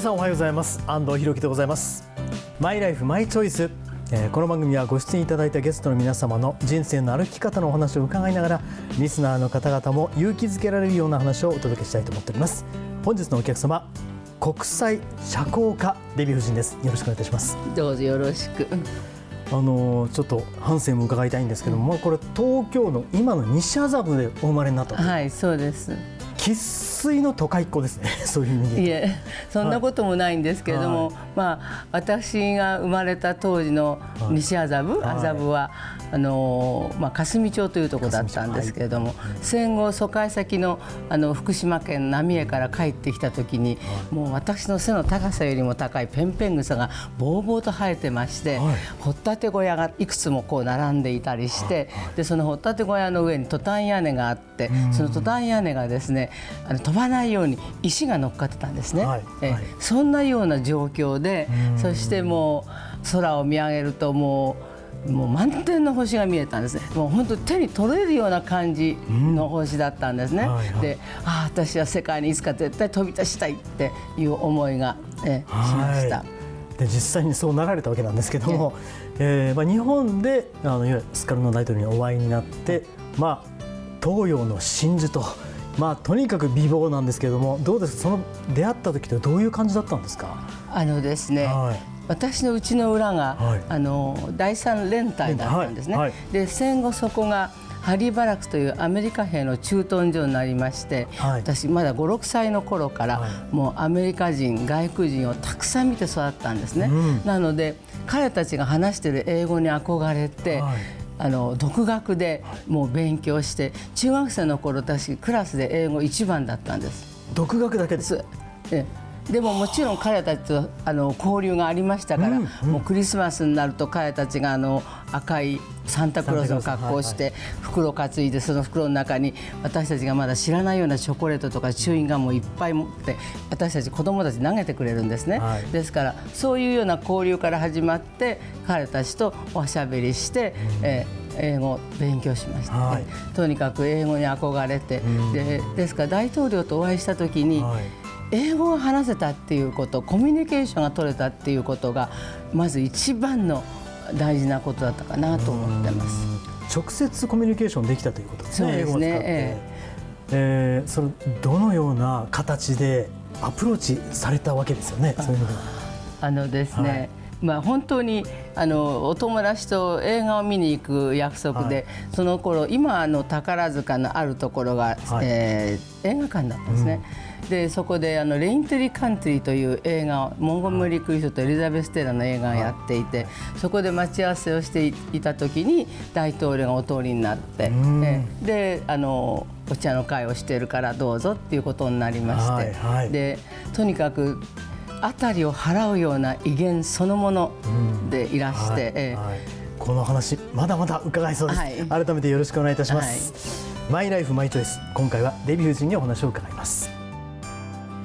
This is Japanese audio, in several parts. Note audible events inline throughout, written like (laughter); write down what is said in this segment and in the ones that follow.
皆さんおはようございます。安藤博樹でございます。マイライフマイチョイス、えーこの番組はご出演いただいたゲストの皆様の人生の歩き方のお話を伺いながらリスナーの方々も勇気づけられるような話をお届けしたいと思っております。本日のお客様国際社交家デヴィ夫人です。よろしくお願いいたします。どうぞよろしく。あのーちょっと反省も伺いたいんですけども、これ東京の今の西麻布でお生まれになったと。はい、そうです。生粋の都会っ子ですね。(laughs) そういう意味で。いえ、そんなこともないんですけれども、はい。まあ私が生まれた当時の西麻布、はい。麻布はあのまあ霞町というところだったんですけれども、戦後疎開先のあの福島県浪江から帰ってきた時に、もう私の背の高さよりも高いペンペン草がぼうぼうと生えてまして、はい。掘ったて小屋がいくつもこう並んでいたりして、でその掘ったて小屋の上にトタン屋根があって、そのトタン屋根がですねあの飛ばないように石が乗っかってたんですね。はいえはいそんなような状況でそしてもう空を見上げるともうもう満天の星が見えたんですねもう本当に手に取れるような感じの星だったんですね。はいはいでああ私は世界にいつか絶対飛び出したいっていう思いが、えしました。はいで実際にそうなられたわけなんですけども、えーまあ、日本であのいわゆるスカルノ大統領にお会いになって、まあ、東洋の真珠と、まあ、とにかく美貌なんですけれどもどうですか？その出会った時ってどういう感じだったんですか、あのですね、はい。私のうちの裏が、はい。あの第三連隊だったんですね。はい。はい。で戦後そこがハリーバラクスというアメリカ兵の駐屯所になりまして、はい。私まだ56歳の頃から、はい。もうアメリカ人外国人をたくさん見て育ったんですね。うん。なので彼たちが話している英語に憧れて、はいあの独学でもう勉強して中学生の頃私クラスで英語一番だったんです。独学だけで？すすえ。でももちろん彼たちとあの交流がありましたから、うんうん。もうクリスマスになると彼たちがあの赤いサンタクロースの格好をして袋担いでその袋の中に私たちがまだ知らないようなチョコレートとかチューインガムをいっぱい持って私たち子供たちに投げてくれるんですね、はい。ですからそういうような交流から始まって彼たちとおしゃべりして、えー英語を勉強しました、はい。とにかく英語に憧れて、でですから大統領とお会いした時に、はい。英語が話せたっていうことコミュニケーションが取れたっていうことがまず一番の大事なことだったかなと思ってます。直接コミュニケーションできたということですねそうですね。英語を使って、ええ。ーそのどのような形でアプローチされたわけですよねそういうのでは。あのですね、はい。まあ、本当にあのお友達と映画を見に行く約束で、はい。その頃今あの宝塚のあるところが、はい。えー映画館だったんですね。でそこであの「レイントリー・カントリー」という映画をモンゴメリー・クリストとエリザベス・テラの映画をやっていて、そこで待ち合わせをしていた時に大統領がお通りになって、であのお茶の会をしているからどうぞっていうことになりまして、はいはい。でとにかく辺りを払うような威厳そのものでいらして、この話まだまだ伺いそうです、はい。改めてよろしくお願いいたします、マイライフマイチョイス。今回はデヴィ夫人にお話を伺います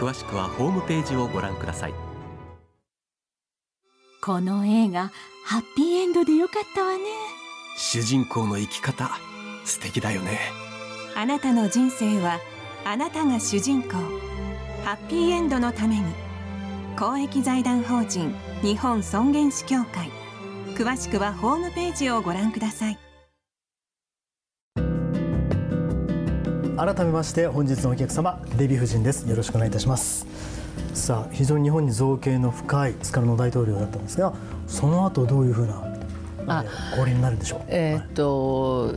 詳しくはホームページをご覧ください。この映画ハッピーエンドでよかったわね。主人公の生き方素敵だよね。あなたの人生はあなたが主人公。ハッピーエンドのために。公益財団法人日本尊厳死協会。詳しくはホームページをご覧ください改めまして本日のお客様デヴィ夫人です。よろしくお願いいたします。さあ非常に日本に造形の深いスカルノ大統領だったんですがその後どういうふうな交流になるんでしょう？えーっと、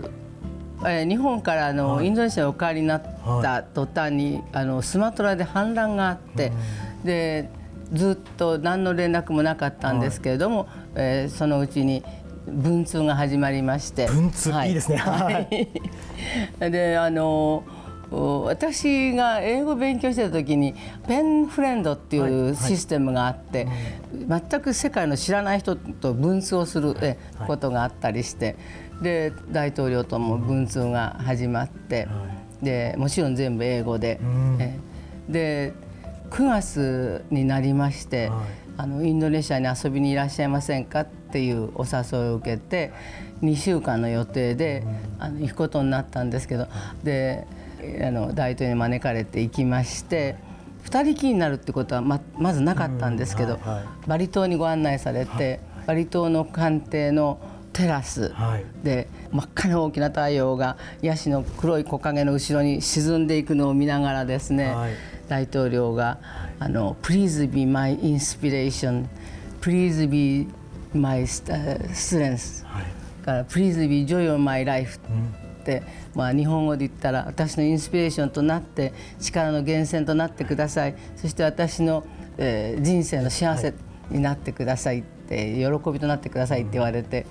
えー日本からあの、はい。インドネシアにお帰りになった途端に、あのスマトラで反乱があって、でずっと何の連絡もなかったんですけれども、えーそのうちに文通が始まりまして文通いいですね。はい。(laughs) であの私が英語を勉強してた時にペンフレンドっていうシステムがあって、全く世界の知らない人と文通をするえことがあったりしてで大統領とも文通が始まってでもちろん全部英語で。えで9月になりまして、あのインドネシアに遊びにいらっしゃいませんかっていうお誘いを受けて2週間の予定で、あの行くことになったんですけどであの大統領に招かれて行きまして2人きりになるってことはままずなかったんですけど、うんはいはい。バリ島にご案内されて、バリ島の官邸のテラスはい。で真っ赤な大きな太陽がヤシの黒い木陰の後ろに沈んでいくのを見ながらですね、はい。大統領があの「Please be my inspiration Please be my strength」から「Please be joy of my life」まあ、日本語で言ったら私のインスピレーションとなって力の源泉となってください。そして私の、えー人生の幸せになってくださいって喜びとなってくださいって言われて。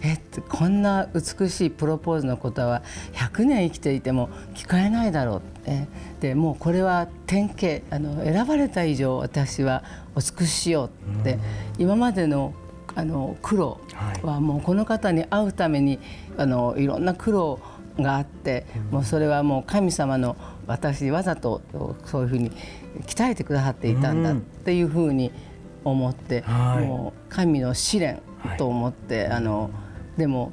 えっこんな美しいプロポーズのことは100年生きていても聞かれないだろう。えでもうこれは典型あの選ばれた以上私はお尽くししようって今までのあの苦労はもうこの方に会うためにあのいろんな苦労があって、もうそれはもう神様の私にわざとそういうふうに鍛えてくださっていたんだっていうふうに思って、はい。もう神の試練と思って、あのでも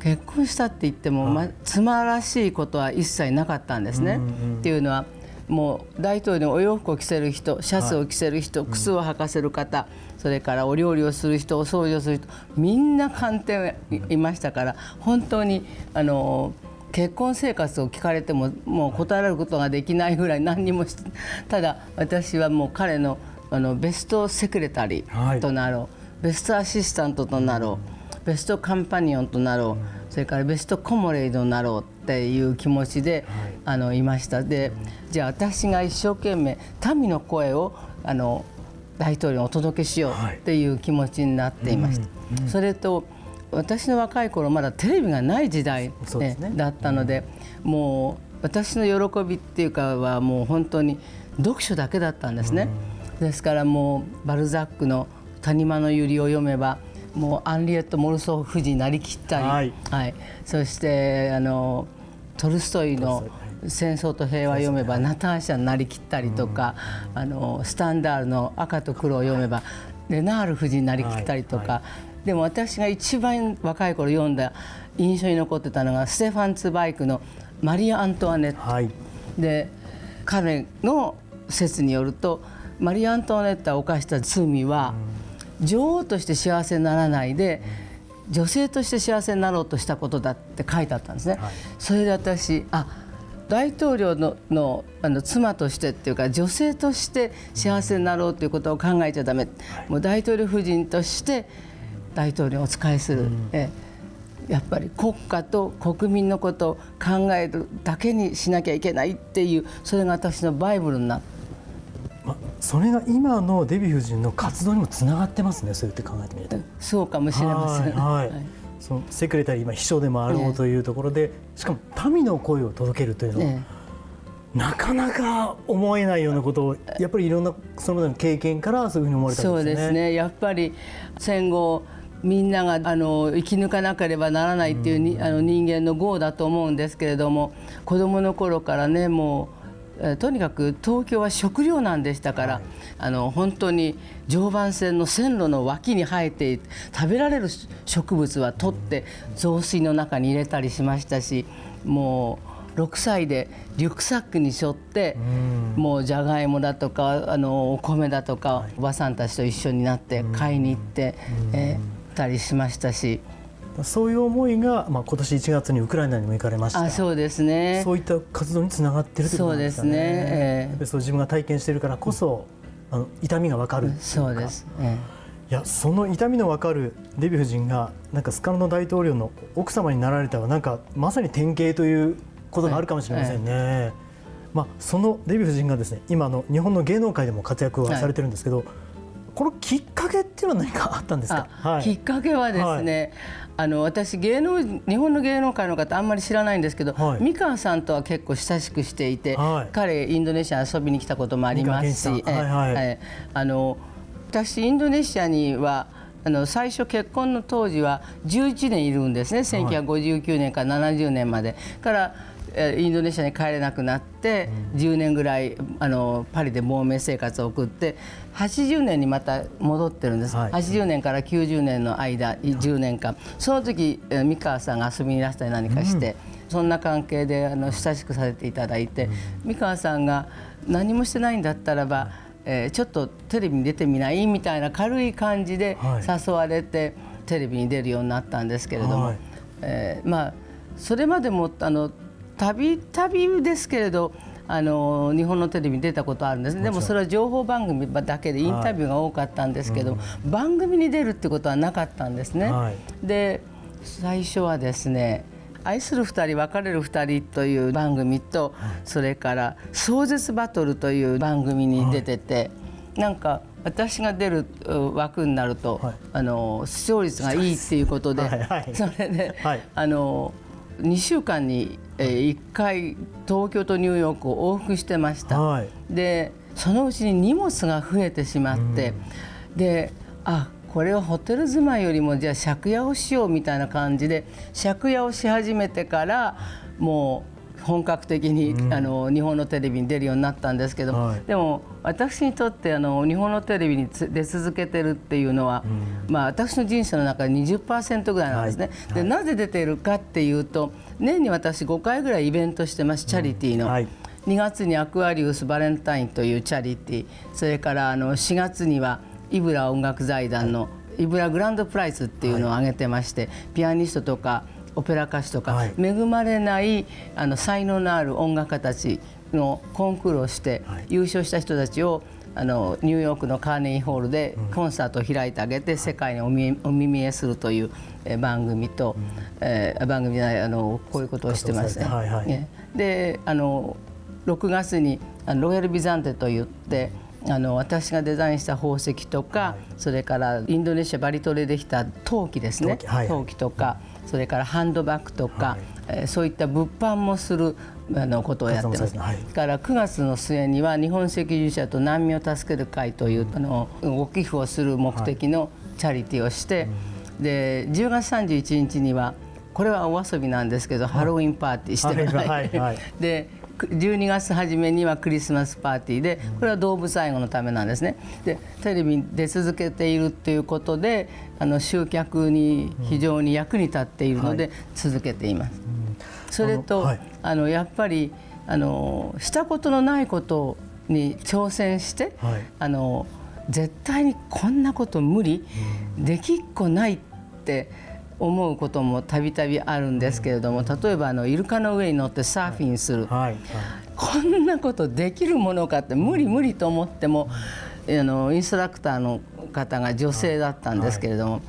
結婚したって言っても、ま、妻らしいことは一切なかったんですね。っていうのはもう大統領にお洋服を着せる人シャツを着せる人、靴を履かせる方、それからお料理をする人お掃除をする人みんな官邸にいましたから本当にあの結婚生活を聞かれてももう答えられることができないぐらい何にもしただ私はもう彼のあのベストセクレタリーとなろう、ベストアシスタントとなろう。ベストカンパニオンとなろう、それからベストコモレイドになろう。っていう気持ちで、あのいました。でじゃあ私が一生懸命民の声をあの大統領にお届けしようっていう気持ちになっていました。それと私の若い頃まだテレビがない時代、ねね、だったので、もう私の喜びっていうかはもう本当に読書だけだったんですね。ですからもうバルザックの「谷間の百合を読めばもうアンリエット・モルソー夫人になりきったり、はい。はい、そしてあのトルストイの「戦争と平和」読めばナターシャになりきったりとか、あのスタンダールの「赤と黒」を読めばレナール夫人になりきったりとか、でも私が一番若い頃読んだ印象に残ってたのがステファン・ツバイクの「マリア・アントワネット」はい、で彼の説によるとマリア・アントワネットが犯した罪は、女王として幸せにならないで女性として幸せになろうとしたことだって書いてあったんですね。はい、それで私あ大統領ののあの妻としてっていうか女性として幸せになろうということを考えちゃダメ、はい、もう大統領夫人として大統領をお仕えする、うん、えやっぱり国家と国民のことを考えるだけにしなきゃいけないっていうそれが私のバイブルになって。まあ、それが今のデヴィ夫人の活動にもつながってますねそうやって考えてみると。そうかもしれません、はい、はい、そのセクレタリー今秘書でもあろうというところで、ね、しかも民の声を届けるというのは、ね、なかなか思えないようなことをやっぱりいろんなその経験からそういうふうに思われたんですね。そうですね。やっぱり戦後みんながあの生き抜かなければならないっていうに、うん、あの人間の業だと思うんですけれども子どもの頃からねもうとにかく東京は食料難でしたから、はい、あの本当に常磐線の線路の脇に生えて食べられる植物は取って雑炊の中に入れたりしましたしもう6歳でリュックサックに背負って、うもうじゃがいもだとかあのお米だとか、はい、おばさんたちと一緒になって買いに行って、えー、たりしましたし。そういう思いが、まあ、今年1月にウクライナにも行かれました。あそうですね。そういった活動につながっているということですかね。そうですね、えー、そう自分が体験しているからこそ、あの痛みがわかるそうです、えー、いやその痛みのわかるデヴィ夫人がなんかスカルノ大統領の奥様になられたはなんかまさに典型ということがあるかもしれませんね。えー、まあ、そのデヴィ夫人がですね今の日本の芸能界でも活躍はされてるんですけど、はい、このきっかけっていうのは何かあったんですか、はい、きっかけはですね、はい。あの私芸能日本の芸能界の方あんまり知らないんですけど、はい、三川さんとは結構親しくしていて、はい、彼インドネシア遊びに来たこともありますし、はいはい、あの私インドネシアにはあの最初結婚の当時は11年いるんですね。1959年から70年まで。からインドネシアに帰れなくなって10年ぐらいあのパリで亡命生活を送って80年にまた戻ってるんです、はい、80年から90年の間10年間。その時三川さんが遊びにいらしたり何かして、うん、そんな関係であの親しくさせていただいて、うん、三川さんが何もしてないんだったらば、えー、ちょっとテレビに出てみない？みたいな軽い感じで誘われて、テレビに出るようになったんですけれども、はい、えー、まあそれまでもあのたびたびですけれどあの日本のテレビに出たことあるんです。でもそれは情報番組だけでインタビューが多かったんですけど、はいうん、番組に出るってことはなかったんですね。はい、で最初はですね愛する2人別れる2人という番組と、はい、それから壮絶バトルという番組に出てて、なんか私が出る枠になると、あの視聴率がいいっていうことで、それで、あの2週間に1回東京とニューヨークを往復してました、はい、でそのうちに荷物が増えてしまって、うん、であこれはホテル住まいよりもじゃあ借家をしようみたいな感じで借家をし始めてからもう本格的に、うん、あの日本のテレビに出るようになったんですけど、はい、でも私にとってあの日本のテレビに出続けてるっていうのは、うん、まあ、私の人生の中で20%ぐらいなんですね。はい、でなぜ出ているかっていうと年に私5回ぐらいイベントしてますチャリティーの。うんはい。2月にアクアリウスバレンタインというチャリティーそれからあの4月にはイブラ音楽財団のイブラグランドプライズっていうのを挙げてまして、ピアニストとかオペラ歌手とか、はい、恵まれないあの才能のある音楽家たちのコンクールをして、はい、優勝した人たちをあのニューヨークのカーネギーホールでコンサートを開いてあげて、世界にお見お見えするという番組と、うん、えー、番組であのこういうことをしてますね。はいはい、であの6月にあのロイヤル・ビザンテといってあの私がデザインした宝石とか、はい、それからインドネシアバリ島でできた陶器ですね。陶器。はい。陶器とか、それからハンドバッグとか、はい、えー、そういった物販もするあのことをやってます。はい、から9月の末には日本赤十字社と難民を助ける会という、うん、あのご寄付をする目的のチャリティーをして、はい、で10月31日にはこれはお遊びなんですけど、ハロウィンパーティーしてます、はいはい、で12月初めにはクリスマスパーティーでこれは動物愛護のためなんですね。でテレビに出続けているっていうことであの集客に非常に役に立っているので続けています。それとあのやっぱりあのしたことのないことに挑戦して、はい、あの絶対にこんなこと無理、できっこないって思うこともたびたびあるんですけれども例えばあのイルカの上に乗ってサーフィンする、はいはい、こんなことできるものかって無理無理と思っても、あのインストラクターの方が女性だったんですけれども、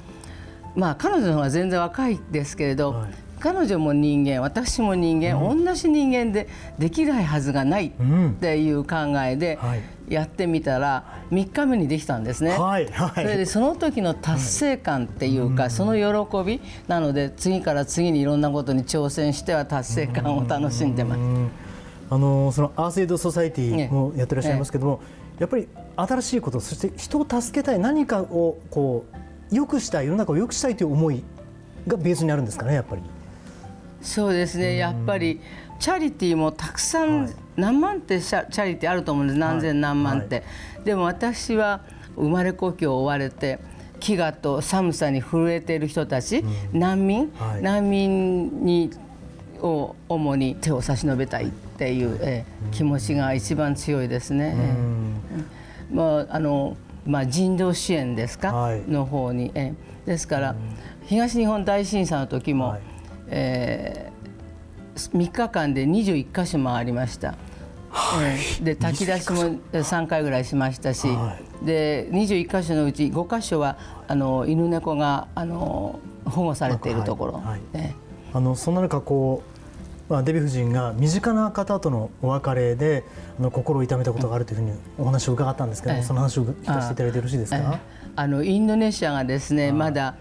まあ彼女の方が全然若いですけれど、彼女も人間私も人間、うん、同じ人間でできないはずがないっていう考えでやってみたら3日目にできたんですね、はいはい、それでその時の達成感っていうか、はい、その喜びなので次から次にいろんなことに挑戦しては達成感を楽しんでます。あのそのアースエイドソサイティもやってらっしゃいますけども、やっぱり新しいことそして人を助けたい何かをこう良くしたい世の中を良くしたいという思いがベースにあるんですかねやっぱり。そうですね。やっぱりチャリティーもたくさん、はい、何万ってチャリティーあると思うんです。何千何万って、はい。はい、でも私は生まれ故郷を追われて飢餓と寒さに震えている人たち、うん、難民、難民にを主に手を差し伸べたいっていう、えー、気持ちが一番強いですね。うん、まああのまあ、人道支援ですか、の方に、えー、ですから、東日本大震災の時も、えー、3日間で21か所回りました。はい、で炊き出しも3回ぐらいしましたし、はい、で21箇所のうち5箇所はあの犬猫があの保護されているところ、はい。はい、あのそんな中こまあ、デヴィ夫人が身近な方とのお別れであの心を痛めたことがあるというふうにお話を伺ったんですけど、ええ。その話を聞かせていただいてよろしいですか？あのインドネシアがですねまだ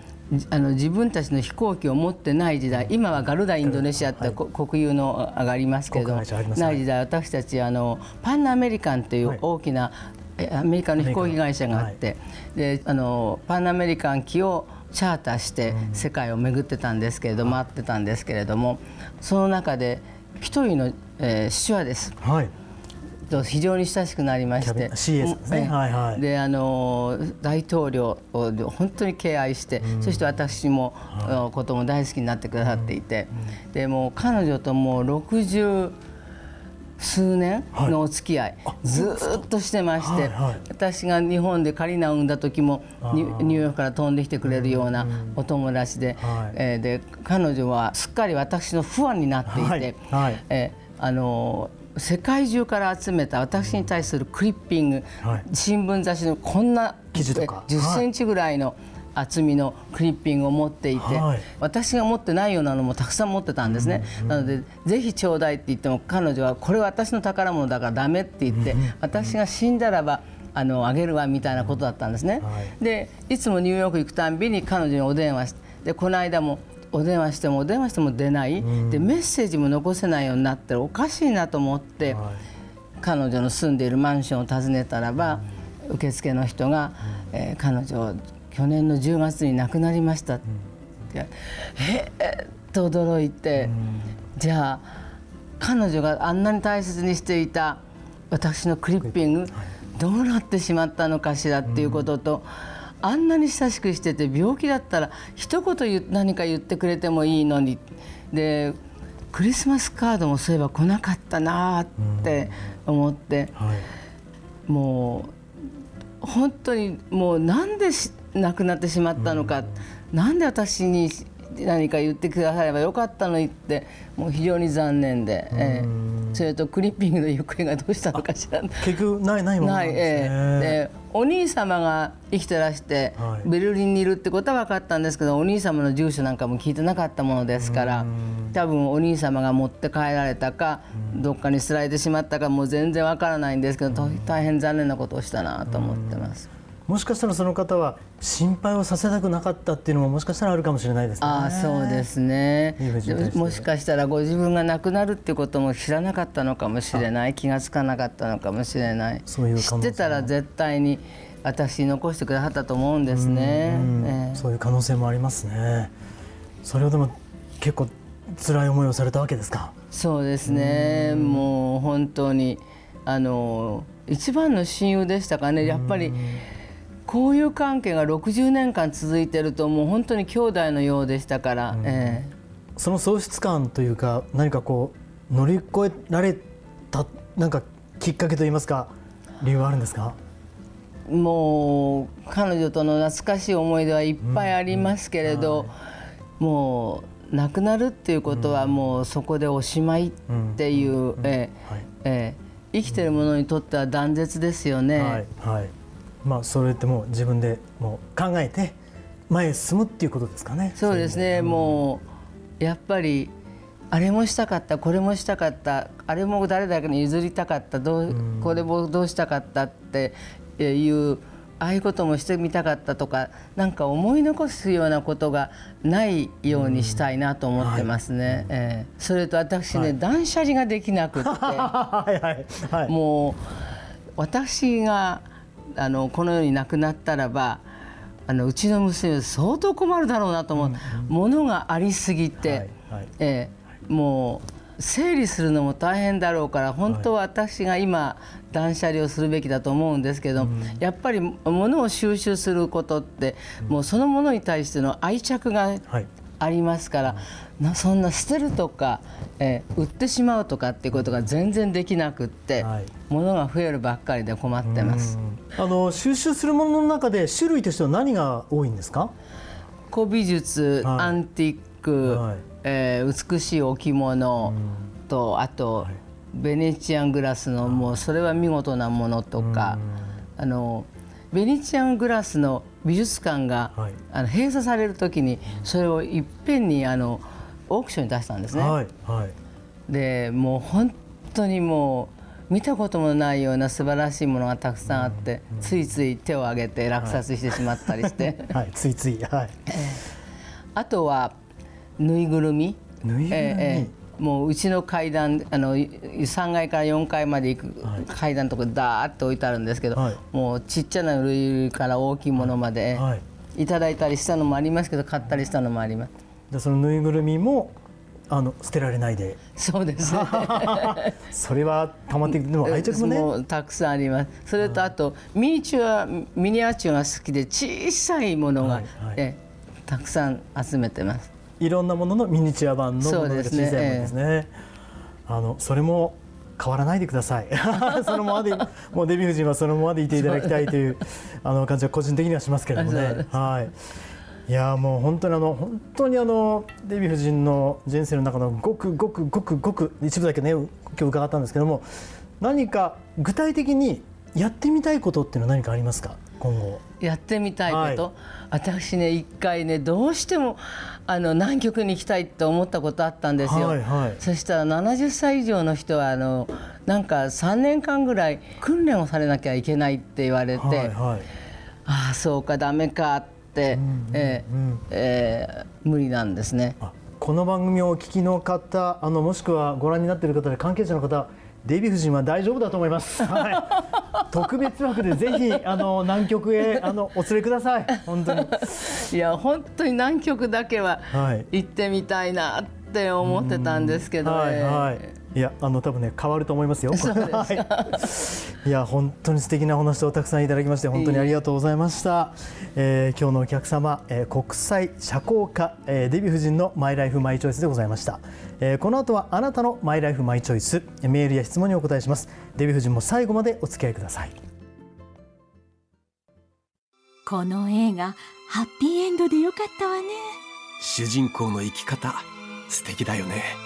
あの自分たちの飛行機を持ってない時代今はガルダインドネシアってこ国有のがありますけれどない時代私たちあのパンアメリカンといはい。う大きなえアメリカの飛行機会社があってであのパンアメリカン機をチャーターして世界を巡ってたんですけれど回ってたんですけれどもその中で一人の、えー、スチュワーデスはい。と非常に親しくなりまして。ですね。ええはいはい。であの大統領を本当に敬愛して、そして私も、のことも大好きになってくださっていて、でもう彼女ともう60数年のお付き合い、ずーっとしてまして、はいはい。私が日本でカリナを産んだ時もニューヨークから飛んできてくれるようなお友達で,、はい。えーで彼女はすっかり私のファンになっていて、はい。はい。えーあの世界中から集めた私に対するクリッピング、はい。新聞雑誌のこんな記事とか。え10センチぐらいの厚みのクリッピングを持っていて、はい。私が持ってないようなのもたくさん持ってたんですね、なのでぜひちょうだいって言っても彼女はこれは私の宝物だからダメって言って、私が死んだらばあのあげるわみたいなことだったんですね、はい。でいつもニューヨーク行くたんびに彼女にお電話してでこの間もお電話してもお電話しても出ない、でメッセージも残せないようになってるおかしいなと思って、はい。彼女の住んでいるマンションを訪ねたらば、受付の人が、えー彼女去年の10月に亡くなりましたって、ええっと驚いて、じゃあ彼女があんなに大切にしていた私のクリッピング、どうなってしまったのかしらっていうことと、あんなに親しくしてて病気だったら一言何か言ってくれてもいいのに。でクリスマスカードもそういえば来なかったなって思って、はいもう本当にもうなんでし亡くなってしまったのか、なんで私に何か言ってくださればよかったのにってもう非常に残念で、ええ。それとクリッピングの行方がどうしたのかしら結局ないないものななんい、ですね。ええ。でお兄様が生きてらして、はい。ベルリンにいるってことは分かったんですけどお兄様の住所なんかも聞いてなかったものですから多分お兄様が持って帰られたかどっかに捨てられてしまったかもう全然分からないんですけどと大変残念なことをしたなと思ってます。もしかしたらその方は心配をさせたくなかったっていうのももしかしたらあるかもしれないですね。ああそうですね。もしかしたらご自分が亡くなるっていうことも知らなかったのかもしれない。気がつかなかったのかもしれない。そういう知ってたら絶対に私に残してくださったと思うんですね。うんええ。そういう可能性もありますね。それをでも結構辛い思いをされたわけですか？そうですね。もう本当にあの一番の親友でしたかね。やっぱり交友関係が60年間続いてるともう本当に兄弟のようでしたから、ええ。その喪失感というか何かこう乗り越えられたなんかきっかけといいますか理由はあるんですか？もう彼女との懐かしい思い出はいっぱいありますけれど、もう亡くなるっていうことはもうそこでおしまいっていう、生きてる者にとっては断絶ですよね。はい。はい。まあそれってもう自分でもう考えて前へ進むっていうことですかね。そうですね、もうやっぱりあれもしたかったこれもしたかったあれも誰だけに譲りたかったどうこれもどうしたかったっていうああいうこともしてみたかったとかなんか思い残すようなことがないようにしたいなと思ってますね。ええそれと私ね、断捨離ができなくって。(laughs) はいはいはい。もう私があのこの世に亡くなったらばあのうちの娘相当困るだろうなと思う、ものがありすぎて、はいはい。ええもう整理するのも大変だろうから本当は私が今断捨離をするべきだと思うんですけど、やっぱり物を収集することって、もうそのものに対しての愛着がはい。ありますから、なそんな捨てるとか、えー売ってしまうとかっていうことが全然できなくって、はい。物が増えるばっかりで困ってます。あの収集するものの中で種類としては何が多いんですか？古美術、はい。アンティーク、はい。えー美しい置物とあと、ベネチアングラスのもうそれは見事なものとか、あのベネチアングラスの美術館が、はい。あの閉鎖される時にそれをいっぺんにあのオークションに出したんですね。はいはい。でもう本当にもう見たこともないような素晴らしいものがたくさんあって、ついつい手を挙げて落札してしまったりして、はい、ついつい、はい。あとはぬいぐるみ。ぬいぐるみ？ええもううちの階段あの3階から4階まで行く階段のとこダーッと置いてあるんですけど、はい。もうちっちゃなぬいぐるみから大きいものまで、はい。い、ただいたりしたのもありますけど買ったりしたのもありますで、そのぬいぐるみも。あの捨てられないで。そうですね (laughs) それは溜まっていく、でも愛着もね。うたくさんありますそれとあとミニチュアミニアチュアが好きで小さいものが、はいはいえたくさん集めてますいろんなもののミニチュア版のものが小さいものですねですね。あのそれも変わらないでください。(laughs) そのままでもうデヴィ夫人はそのままでいていただきたいというあの感じは個人的にはしますけれどもねはい。いやもう本当にあの本当にあのデヴィ夫人の人生の中のごくごくごくごく一部だけね今日伺ったんですけども何か具体的にやってみたいことっていうのは何かありますか？今後。やってみたいこと、はい私ね一回ねどうしてもあの南極に行きたいって思ったことあったんですよ。はいはいそしたら70歳以上の人はあのなんか3年間ぐらい訓練をされなきゃいけないって言われて、はいはい。ああそうかダメかって、無理なんですね。あこの番組をお聞きの方あのもしくはご覧になっている方で関係者の方デヴィ夫人は大丈夫だと思います。(laughs) はい、特別枠でぜひあの南極へあのお連れください。本当に。いや本当に南極だけははい行ってみたいなって思ってたんですけど、はいえーはい。いやあの多分ね変わると思いますよ。すか (laughs) はい。いや本当に素敵なお話をたくさんいただきまして本当にありがとうございました。えー今日のお客様、えー国際社交家、えーデヴィ夫人のマイライフマイチョイスでございました。えーこの後はあなたのマイライフマイチョイスメールや質問にお答えします。デヴィ夫人も最後までお付き合いください。この映画ハッピーエンドでよかったわね主人公の生き方素敵だよね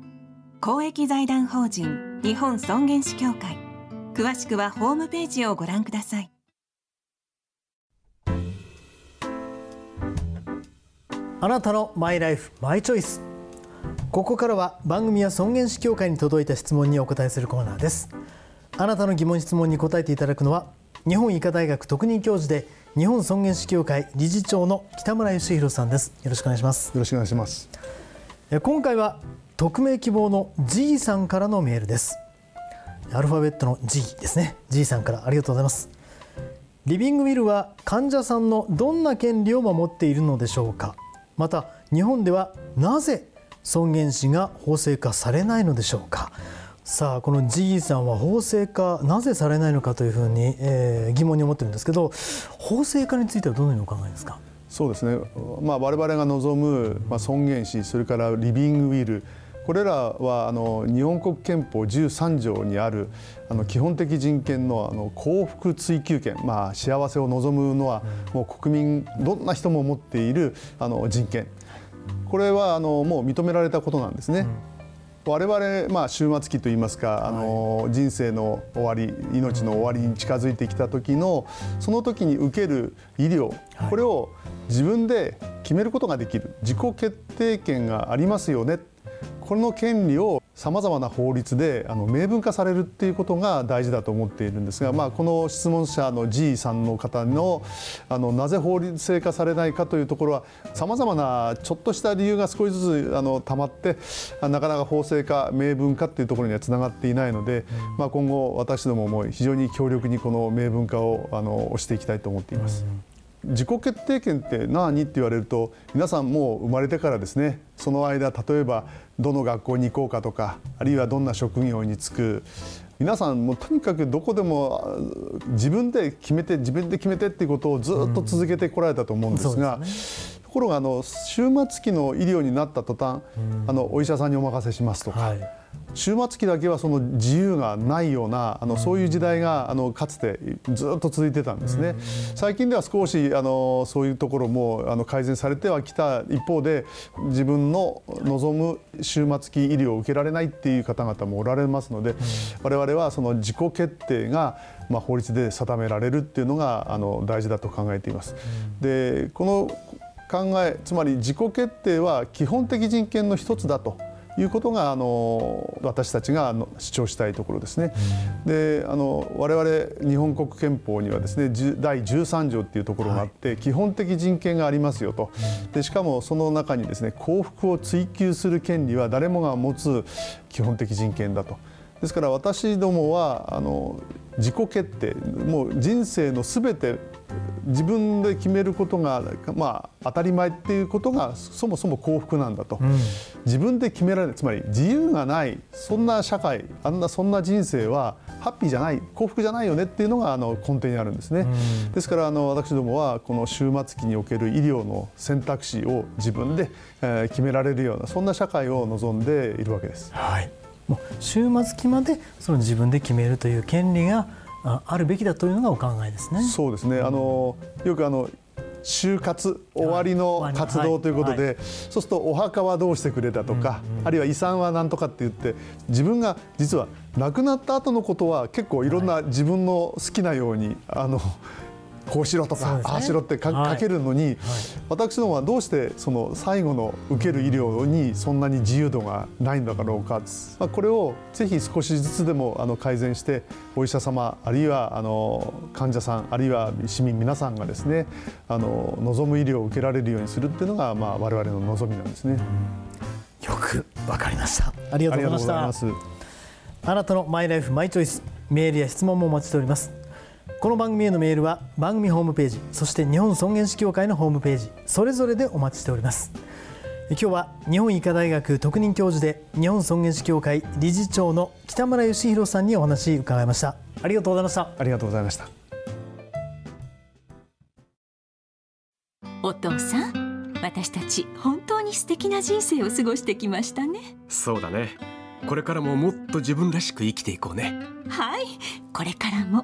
公益財団法人日本尊厳死協会。詳しくはホームページをご覧ください。あなたのマイライフマイチョイス。ここからは番組や尊厳死協会に届いた質問にお答えするコーナーです。あなたの疑問質問に答えていただくのは日本医科大学特任教授で日本尊厳死協会理事長の北村義弘さんです。よろしくお願いします。よろしくお願いします。え今回は匿名希望の G さんからのメールです。アルファベットの G ですね。G さんからありがとうございます。リビングウィルは患者さんのどんな権利を守っているのでしょうか。また日本ではなぜ尊厳死が法制化されないのでしょうか。さあこの G さんは法制化なぜされないのかというふうに、えー疑問に思ってるんですけど法制化についてはどのようにお考えですか？そうですね。まあ我々が望むまあ尊厳死、それからリビングウィル。これらはあの日本国憲法13条にあるあの基本的人権のあの幸福追求権、まあ幸せを望むのはもう国民どんな人も持っているあの人権。これはあのもう認められたことなんですね。我々、まあ、終末期といいますか、あの人生の終わり命の終わりに近づいてきた時のその時に受ける医療、これを自分で決めることができる。自己決定権がありますよねこの権利をさまざまな法律であの明文化されるっていうことが大事だと思っているんですが、まあ、この質問者の G さんの方のあのなぜ法律制化されないかというところはさまざまなちょっとした理由が少しずつあのたまってなかなか法制化明文化っていうところにはつながっていないので、まあ、今後私どもも非常に強力にこの明文化をあの推していきたいと思っています。自己決定権って何？って言われると皆さんもう生まれてからですねその間例えばどの学校に行こうかとかあるいはどんな職業に就く皆さんもうとにかくどこでもあ自分で決めて自分で決めてっていうことをずっと続けてこられたと思うんですが、ところがあの終末期の医療になった途端、あのお医者さんにお任せしますとか、はい終末期だけはその自由がないようなあのそういう時代があのかつてずっと続いてたんですね。最近では少しあのそういうところもあの改善されてはきた一方で自分の望む終末期医療を受けられないっていう方々もおられますので、我々はその自己決定がまあ法律で定められるっていうのがあの大事だと考えています。でこの考えつまり自己決定は基本的人権の一つだということがあの私たちが主張したいところですね。であの我々日本国憲法にはですね第13条っていうところがあって、はい、基本的人権がありますよとでしかもその中にですね幸福を追求する権利は誰もが持つ基本的人権だと。ですから私どもはあの自己決定もう人生のすべて自分で決めることが、まあ、当たり前っていうことがそもそも幸福なんだと、うん、自分で決められないつまり自由がないそんな社会あんなそんな人生はハッピーじゃない幸福じゃないよねっていうのがあの根底にあるんですね、うん、ですからあの私どもはこの終末期における医療の選択肢を自分で、えー、決められるようなそんな社会を望んでいるわけです。はいもう終末期までその自分で決めるという権利があるべきだというのがお考えですね。そうですね。あのよくあの就活終わりの活動ということで、はい。はい、そうするとお墓はどうしてくれたとか、うんうん、あるいは遺産は何とかって言って自分が実は亡くなった後のことは結構いろんな自分の好きなようにあのこうしろとか、ね、ああしろってか,、かけるのに、はい、私どもはどうしてその最後の受ける医療にそんなに自由度がないんだろうか、まあ、これをぜひ少しずつでもあの改善してお医者様あるいはあの患者さんあるいは市民皆さんがですねあの望む医療を受けられるようにするっていうのが、まあ、我々の望みなんですね。よくわかりました。ありがとうございます。あなたのマイライフマイチョイスメールや質問もお待ちしておりますこの番組へのメールは番組ホームページそして日本尊厳死協会のホームページそれぞれでお待ちしております。今日は日本医科大学特任教授で日本尊厳死協会理事長の北村義弘さんにお話伺いました。ありがとうございました。ありがとうございました。お父さん私たち本当に素敵な人生を過ごしてきましたね。そうだね。これからももっと自分らしく生きていこうね。はい。これからも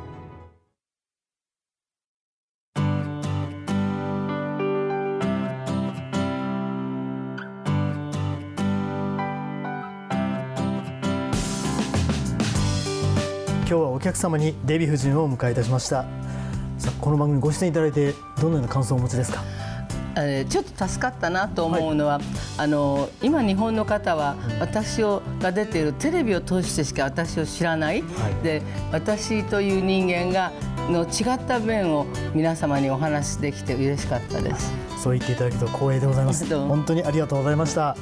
今日はお客様にデヴィ夫人をお迎えいたしました。さあこの番組ご出演いただいてどのような感想をお持ちですか？えー、ちょっと助かったなと思うのは、はい、あの今日本の方は私をが出ているテレビを通してしか私を知らない、はい、で私という人間がの違った面を皆様にお話しできて嬉しかったです。そう言っていただくと光栄でございます。本当にありがとうございました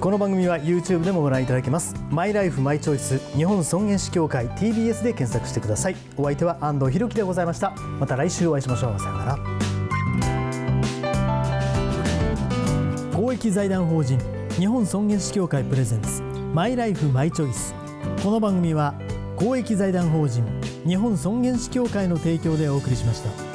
この番組は YouTube でもご覧いただけます。マイライフマイチョイス日本尊厳死協会 TBS で検索してください。お相手は安藤博樹でございました。また来週お会いしましょう。さようなら。公益財団法人日本尊厳死協会プレゼンツマイライフマイチョイス。この番組は公益財団法人日本尊厳死協会の提供でお送りしました。